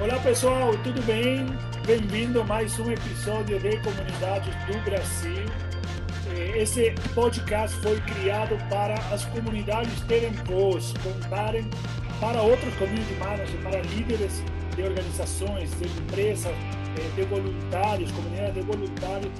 Olá pessoal, tudo bem? Bem-vindo a mais um episódio de Comunidades do Brasil. Eh, esse podcast foi criado para as comunidades terem voz, contarem para outros community managers, para líderes de organizações, de empresas, eh, de voluntários, comunidades de voluntários,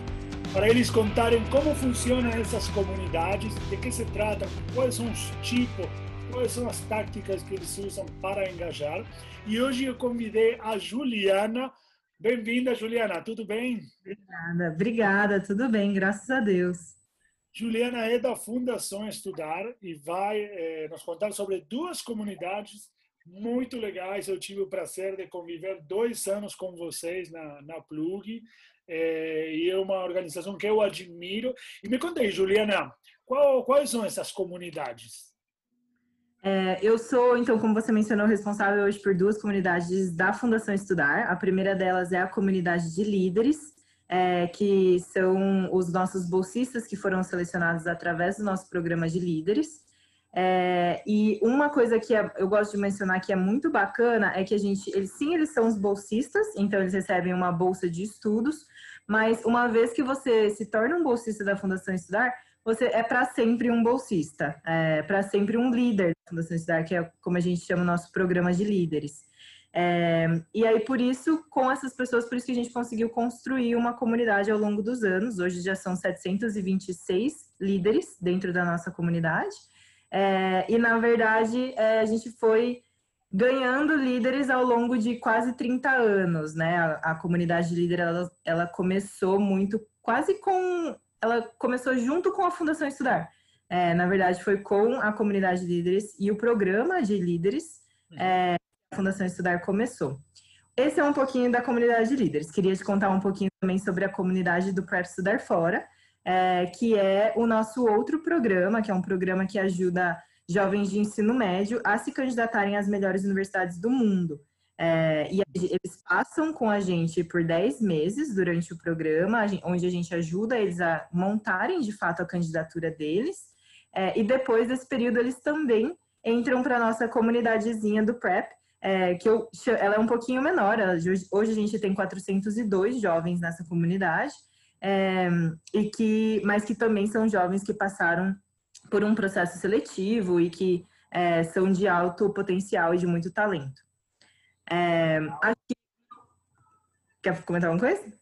para eles contarem como funcionam essas comunidades, de que se trata, quais são os tipos, quais são as táticas que eles usam para engajar. E hoje eu convidei a Juliana. Bem-vinda, Juliana, tudo bem? Obrigada, obrigada, tudo bem, graças a Deus. Juliana é da Fundação Estudar e vai eh, nos contar sobre duas comunidades muito legais. Eu tive o prazer de conviver dois anos com vocês na, na Plug eh, e é uma organização que eu admiro. E me contei, Juliana, qual, quais são essas comunidades? É, eu sou, então, como você mencionou, responsável hoje por duas comunidades da Fundação Estudar. A primeira delas é a comunidade de líderes, é, que são os nossos bolsistas que foram selecionados através do nosso programa de líderes. É, e uma coisa que é, eu gosto de mencionar que é muito bacana é que a gente, eles sim, eles são os bolsistas, então eles recebem uma bolsa de estudos, mas uma vez que você se torna um bolsista da Fundação Estudar, você é para sempre um bolsista, é para sempre um líder da Fundação Estudar, que é como a gente chama o nosso programa de líderes. É, e aí, por isso, com essas pessoas, por isso que a gente conseguiu construir uma comunidade ao longo dos anos. Hoje já são 726 líderes dentro da nossa comunidade. É, e, na verdade, é, a gente foi ganhando líderes ao longo de quase 30 anos, né? A, a comunidade de líder, ela, ela começou muito, quase com ela começou junto com a Fundação Estudar. É, na verdade, foi com a comunidade de líderes e o programa de líderes uhum. é, a Fundação Estudar começou. Esse é um pouquinho da comunidade de líderes. Queria te contar um pouquinho também sobre a comunidade do Prep Estudar Fora, é, que é o nosso outro programa, que é um programa que ajuda jovens de ensino médio a se candidatarem às melhores universidades do mundo. É, e eles passam com a gente por 10 meses durante o programa, onde a gente ajuda eles a montarem de fato a candidatura deles. É, e depois desse período, eles também entram para a nossa comunidadezinha do PrEP, é, que eu, ela é um pouquinho menor. Ela, hoje a gente tem 402 jovens nessa comunidade, é, e que, mas que também são jovens que passaram por um processo seletivo e que é, são de alto potencial e de muito talento. É, aqui... Quer comentar alguma coisa?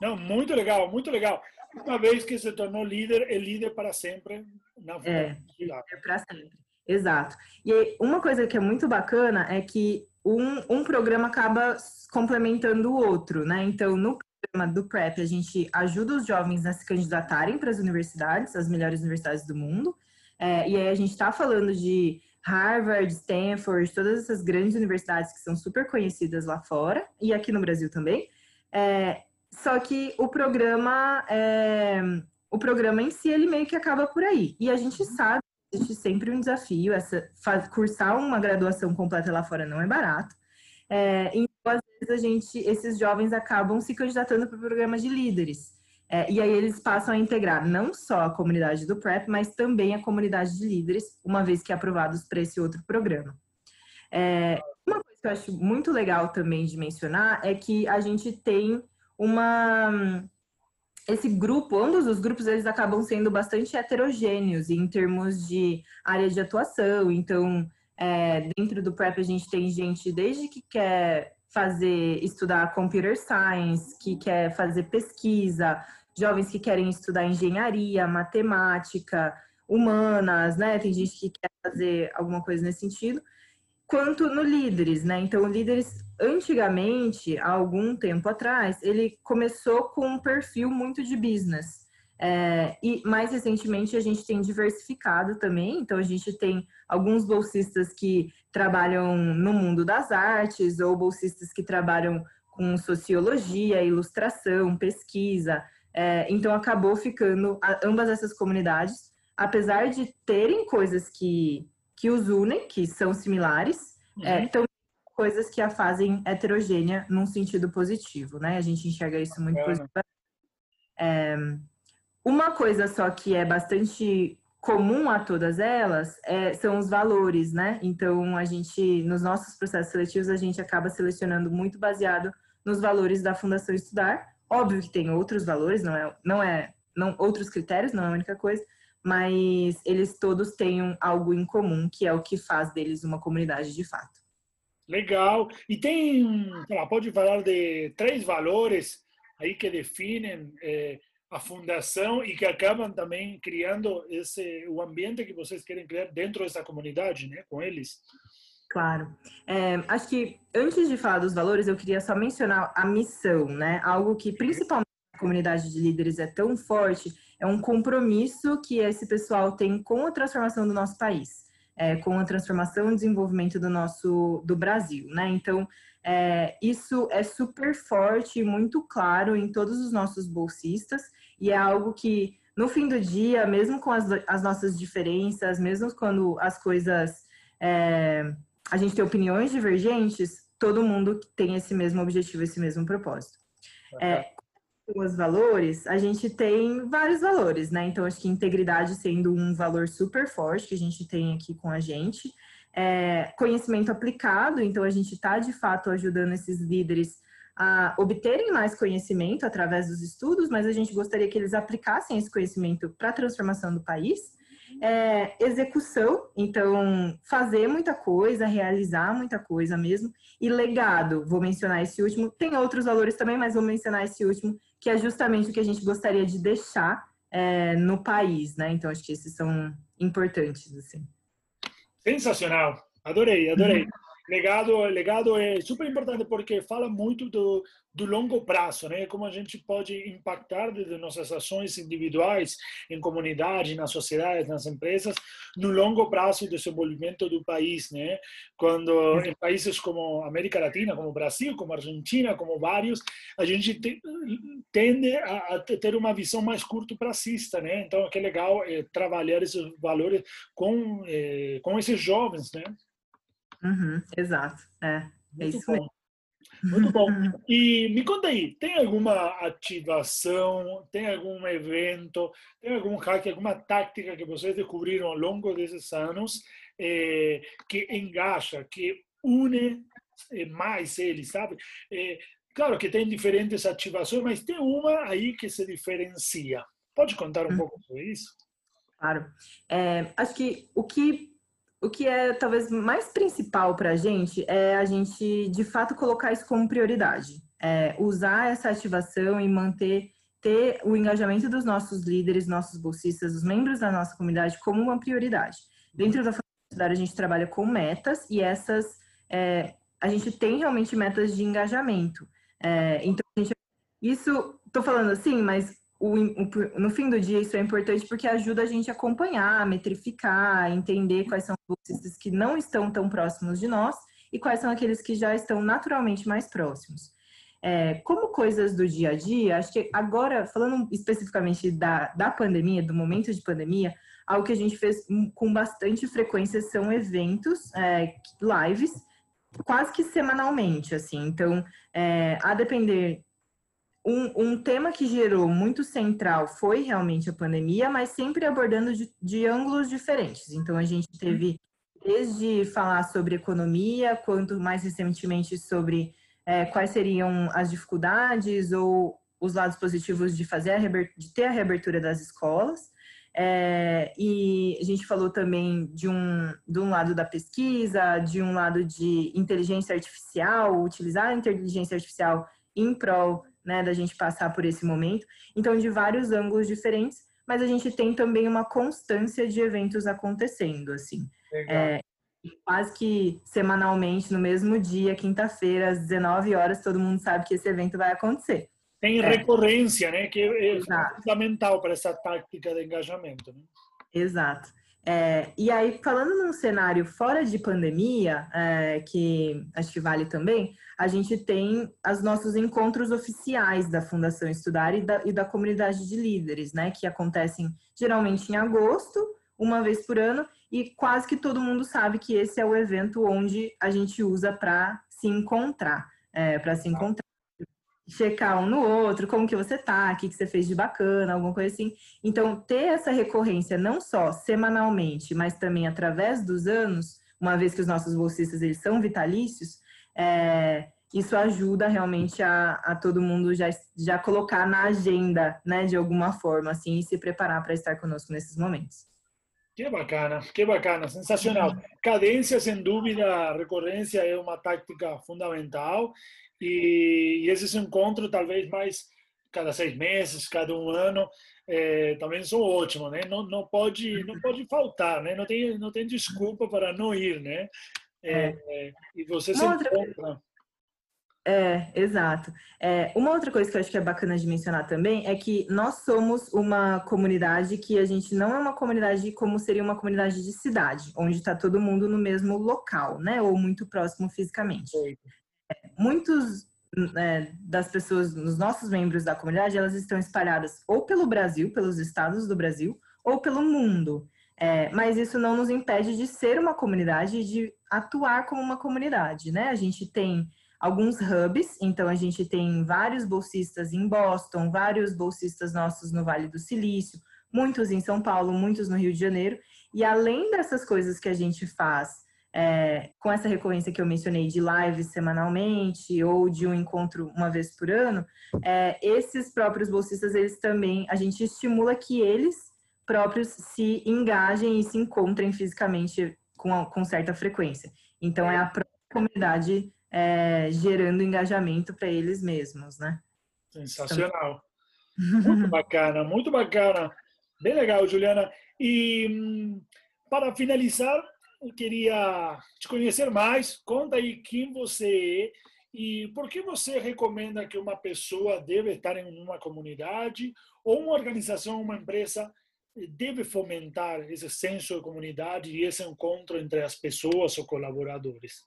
Não, muito legal, muito legal. Uma vez que se tornou líder, é líder para sempre na É, é para sempre. Exato. E uma coisa que é muito bacana é que um, um programa acaba complementando o outro, né? Então, no programa do PrEP, a gente ajuda os jovens a se candidatarem para as universidades, as melhores universidades do mundo. É, e aí a gente está falando de Harvard, Stanford, todas essas grandes universidades que são super conhecidas lá fora e aqui no Brasil também. É, só que o programa, é, o programa em si, ele meio que acaba por aí. E a gente sabe que existe sempre um desafio, essa, faz, cursar uma graduação completa lá fora não é barato. É, então, às vezes, a gente, esses jovens acabam se candidatando para o programa de líderes. É, e aí eles passam a integrar não só a comunidade do PrEP, mas também a comunidade de líderes, uma vez que aprovados para esse outro programa. É, uma coisa que eu acho muito legal também de mencionar é que a gente tem uma esse grupo, ambos os grupos, eles acabam sendo bastante heterogêneos em termos de área de atuação. Então, é, dentro do PrEP, a gente tem gente desde que quer fazer, estudar computer science, que quer fazer pesquisa, jovens que querem estudar engenharia, matemática, humanas, né? Tem gente que quer fazer alguma coisa nesse sentido. Quanto no líderes, né? Então, líderes, antigamente, há algum tempo atrás, ele começou com um perfil muito de business. É, e mais recentemente a gente tem diversificado também, então a gente tem alguns bolsistas que trabalham no mundo das artes, ou bolsistas que trabalham com sociologia, ilustração, pesquisa. É, então acabou ficando ambas essas comunidades, apesar de terem coisas que, que os unem, que são similares, é, uhum. é, então coisas que a fazem heterogênea num sentido positivo, né? A gente enxerga isso muito positivamente. É, uma coisa só que é bastante comum a todas elas é, são os valores, né? Então, a gente, nos nossos processos seletivos, a gente acaba selecionando muito baseado nos valores da Fundação Estudar. Óbvio que tem outros valores, não é, não é, não, outros critérios, não é a única coisa, mas eles todos têm algo em comum, que é o que faz deles uma comunidade de fato. Legal. E tem, pode falar de três valores aí que definem eh, a fundação e que acabam também criando esse o ambiente que vocês querem criar dentro dessa comunidade, né, com eles. Claro. É, acho que antes de falar dos valores, eu queria só mencionar a missão, né? Algo que principalmente a comunidade de líderes é tão forte, é um compromisso que esse pessoal tem com a transformação do nosso país, é, com a transformação e desenvolvimento do nosso do Brasil, né? Então, é, isso é super forte e muito claro em todos os nossos bolsistas, e é algo que, no fim do dia, mesmo com as, as nossas diferenças, mesmo quando as coisas. É, a gente tem opiniões divergentes, todo mundo tem esse mesmo objetivo, esse mesmo propósito. É, com os valores, a gente tem vários valores, né? Então, acho que integridade sendo um valor super forte que a gente tem aqui com a gente é, conhecimento aplicado, então a gente está de fato ajudando esses líderes a obterem mais conhecimento através dos estudos, mas a gente gostaria que eles aplicassem esse conhecimento para a transformação do país. É, execução, então fazer muita coisa, realizar muita coisa mesmo, e legado, vou mencionar esse último, tem outros valores também, mas vou mencionar esse último, que é justamente o que a gente gostaria de deixar é, no país, né? Então acho que esses são importantes, assim. Sensacional. Adorei, adorei. Legado, legado é super importante porque fala muito do, do longo prazo, né? Como a gente pode impactar desde nossas ações individuais, em comunidade, nas sociedades, nas empresas, no longo prazo do desenvolvimento do país, né? Quando em países como América Latina, como Brasil, como Argentina, como vários, a gente te, tende a, a, ter uma visão mais curto prazista, né? Então, é legal é, trabalhar esses valores com é, com esses jovens, né? Uhum, exato, é, é isso bom. Muito bom. E me conta aí, tem alguma ativação, tem algum evento, tem algum hack, alguma tática que vocês descobriram ao longo desses anos eh, que engaja, que une eh, mais eles, sabe? Eh, claro que tem diferentes ativações, mas tem uma aí que se diferencia. Pode contar um hum. pouco sobre isso? Claro. É, acho que o que o que é talvez mais principal para a gente é a gente de fato colocar isso como prioridade. É, usar essa ativação e manter ter o engajamento dos nossos líderes, nossos bolsistas, os membros da nossa comunidade como uma prioridade. Dentro da faculdade a gente trabalha com metas e essas é, a gente tem realmente metas de engajamento. É, então gente, isso estou falando assim, mas o, o, no fim do dia, isso é importante porque ajuda a gente a acompanhar, metrificar, entender quais são os bolsistas que não estão tão próximos de nós e quais são aqueles que já estão naturalmente mais próximos. É, como coisas do dia a dia, acho que agora, falando especificamente da, da pandemia, do momento de pandemia, algo que a gente fez com bastante frequência são eventos, é, lives, quase que semanalmente, assim. Então, é, a depender um, um, tema que gerou muito central foi realmente a pandemia, mas sempre abordando de, de, ângulos diferentes. Então, a gente teve desde falar sobre economia, quanto mais recentemente sobre é, quais seriam as dificuldades ou os lados positivos de fazer a de ter a reabertura das escolas. É, e a gente falou também de um, de um lado da pesquisa, de um lado de inteligência artificial, utilizar a inteligência artificial em prol né, da gente passar por esse momento. Então, de vários ângulos diferentes, mas a gente tem também uma constância de eventos acontecendo, assim. É, quase que semanalmente, no mesmo dia, quinta-feira, às 19 horas, todo mundo sabe que esse evento vai acontecer. Tem é. recorrência, né, que é Exato. fundamental para essa tática de engajamento. Né? Exato. É, e aí, falando num cenário fora de pandemia, é, que acho que vale também, a gente tem os nossos encontros oficiais da Fundação Estudar e da, e da comunidade de líderes, né? Que acontecem geralmente em agosto, uma vez por ano, e quase que todo mundo sabe que esse é o evento onde a gente usa para se encontrar, é, para se encontrar checar um no outro, como que você tá, o que, que você fez de bacana, alguma coisa assim. Então, ter essa recorrência não só semanalmente, mas também através dos anos, uma vez que os nossos bolsistas eles são vitalícios, é, isso ajuda realmente a, a todo mundo já, já colocar na agenda, né, de alguma forma, assim, e se preparar para estar conosco nesses momentos. Que bacana, que bacana, sensacional. Cadência, sem dúvida, recorrência é uma tática fundamental e, e esses encontros, talvez mais cada seis meses, cada um ano, é, também são ótimos, né? Não, não pode não pode faltar, né? Não tem não tem desculpa para não ir, né? É, é. e você se encontra é, exato. É, uma outra coisa que eu acho que é bacana de mencionar também é que nós somos uma comunidade que a gente não é uma comunidade como seria uma comunidade de cidade, onde está todo mundo no mesmo local, né? Ou muito próximo fisicamente. Muitos é, das pessoas, os nossos membros da comunidade, elas estão espalhadas ou pelo Brasil, pelos estados do Brasil, ou pelo mundo. É, mas isso não nos impede de ser uma comunidade e de atuar como uma comunidade, né? A gente tem alguns hubs, então a gente tem vários bolsistas em Boston, vários bolsistas nossos no Vale do Silício, muitos em São Paulo, muitos no Rio de Janeiro, e além dessas coisas que a gente faz é, com essa recorrência que eu mencionei de lives semanalmente ou de um encontro uma vez por ano, é, esses próprios bolsistas, eles também, a gente estimula que eles próprios se engajem e se encontrem fisicamente com, com certa frequência. Então, é a própria comunidade é, gerando engajamento para eles mesmos, né? Sensacional. Muito bacana, muito bacana. Bem legal, Juliana. E hum, para finalizar, eu queria te conhecer mais. Conta aí quem você é e por que você recomenda que uma pessoa deve estar em uma comunidade ou uma organização, uma empresa deve fomentar esse senso de comunidade e esse encontro entre as pessoas ou colaboradores.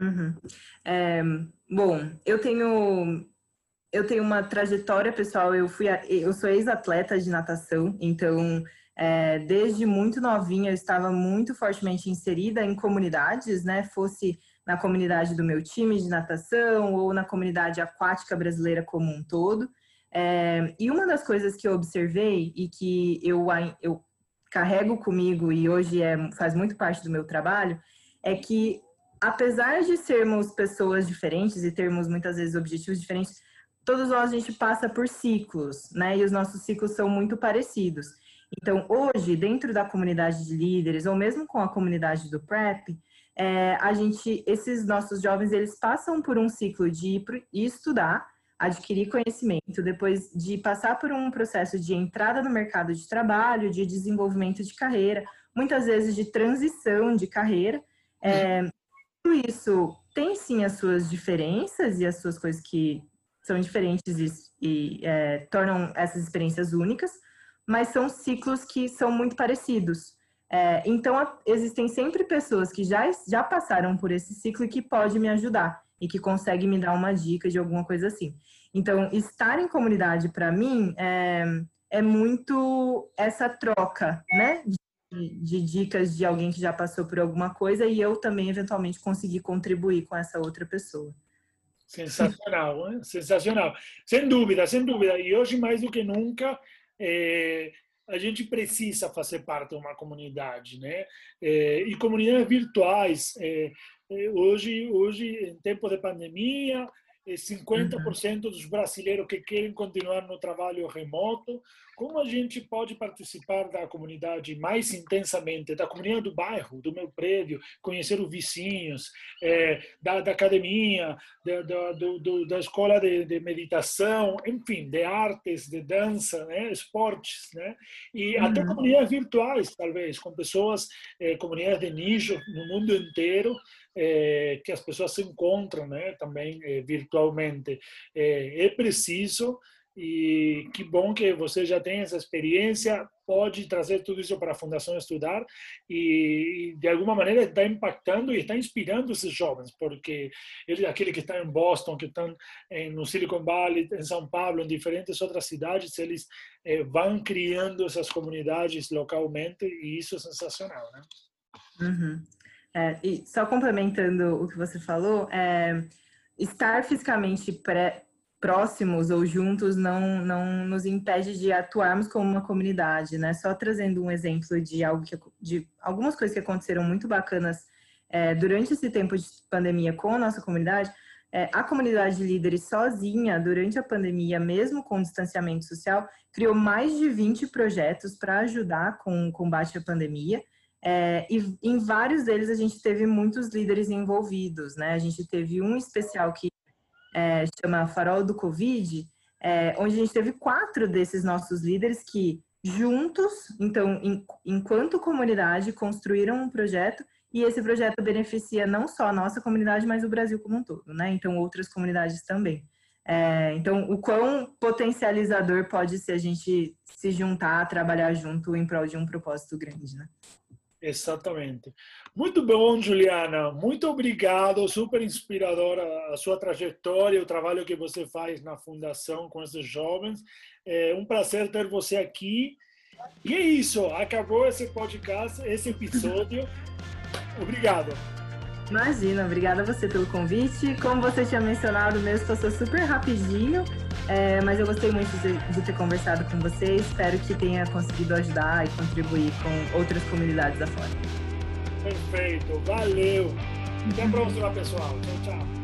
Uhum. É, bom, eu tenho eu tenho uma trajetória pessoal. Eu fui eu sou ex-atleta de natação, então é, desde muito novinha eu estava muito fortemente inserida em comunidades, né? Fosse na comunidade do meu time de natação ou na comunidade aquática brasileira como um todo. É, e uma das coisas que eu observei e que eu, eu carrego comigo e hoje é, faz muito parte do meu trabalho é que apesar de sermos pessoas diferentes e termos muitas vezes objetivos diferentes, todos nós a gente passa por ciclos, né? E os nossos ciclos são muito parecidos. Então, hoje, dentro da comunidade de líderes, ou mesmo com a comunidade do PrEP, é, a gente, esses nossos jovens, eles passam por um ciclo de ir, estudar, adquirir conhecimento, depois de passar por um processo de entrada no mercado de trabalho, de desenvolvimento de carreira, muitas vezes de transição de carreira, é, tudo isso tem sim as suas diferenças e as suas coisas que são diferentes e, e é, tornam essas experiências únicas, mas são ciclos que são muito parecidos. É, então, a, existem sempre pessoas que já, já passaram por esse ciclo e que pode me ajudar e que consegue me dar uma dica de alguma coisa assim. Então, estar em comunidade, para mim, é, é muito essa troca, né? de, dicas de alguém que já passou por alguma coisa e eu também eventualmente conseguir contribuir com essa outra pessoa. Sensacional, hein? sensacional. Sem dúvida, sem dúvida. E hoje mais do que nunca é, a gente precisa fazer parte de uma comunidade, né? É, e comunidades virtuais. É, hoje, hoje, em tempo de pandemia, 50% dos brasileiros que querem continuar no trabalho remoto. Como a gente pode participar da comunidade mais intensamente, da comunidade do bairro, do meu prédio, conhecer os vizinhos, é, da, da, academia, da, da, do, da escola de, de, meditação, enfim, de artes, de dança, né, esportes, né? e uhum. até comunidades virtuais, talvez, com pessoas, é, comunidades de nicho no mundo inteiro, é, que as pessoas se encontram né, também é, virtualmente. É, é, preciso, e que bom que você já tem essa experiência, pode trazer tudo isso para a Fundação Estudar e, de alguma maneira, está impactando e está inspirando esses jovens, porque eles, aqueles que estão em Boston, que estão no Silicon Valley, em São Paulo, em diferentes outras cidades, eles vão criando essas comunidades localmente e isso é sensacional, né? Uhum. É, e só complementando o que você falou, é, estar fisicamente pré, próximos ou juntos não, não nos impede de atuarmos como uma comunidade, né? Só trazendo um exemplo de algo que, de algumas coisas que aconteceram muito bacanas é, durante esse tempo de pandemia com a nossa comunidade. É, a comunidade de líderes sozinha, durante a pandemia, mesmo com distanciamento social, criou mais de 20 projetos para ajudar com o combate à pandemia. É, e em vários deles a gente teve muitos líderes envolvidos, né? A gente teve um especial que é, chama Farol do Covid, é, onde a gente teve quatro desses nossos líderes que juntos, então, em, enquanto comunidade, construíram um projeto e esse projeto beneficia não só a nossa comunidade, mas o Brasil como um todo, né? Então, outras comunidades também. É, então, o quão potencializador pode ser a gente se juntar, trabalhar junto em prol de um propósito grande, né? Exatamente. Muito bom, Juliana. Muito obrigado. Super inspiradora a sua trajetória, o trabalho que você faz na fundação com esses jovens. É um prazer ter você aqui. E é isso. Acabou esse podcast, esse episódio. Obrigado. Imagina, obrigada a você pelo convite. Como você tinha mencionado, mesmo passou super rapidinho, é, mas eu gostei muito de, de, ter conversado com você. Espero que tenha conseguido ajudar e contribuir com outras comunidades da fora. Perfeito, valeu. Até a próxima, pessoal. Tchau, tchau.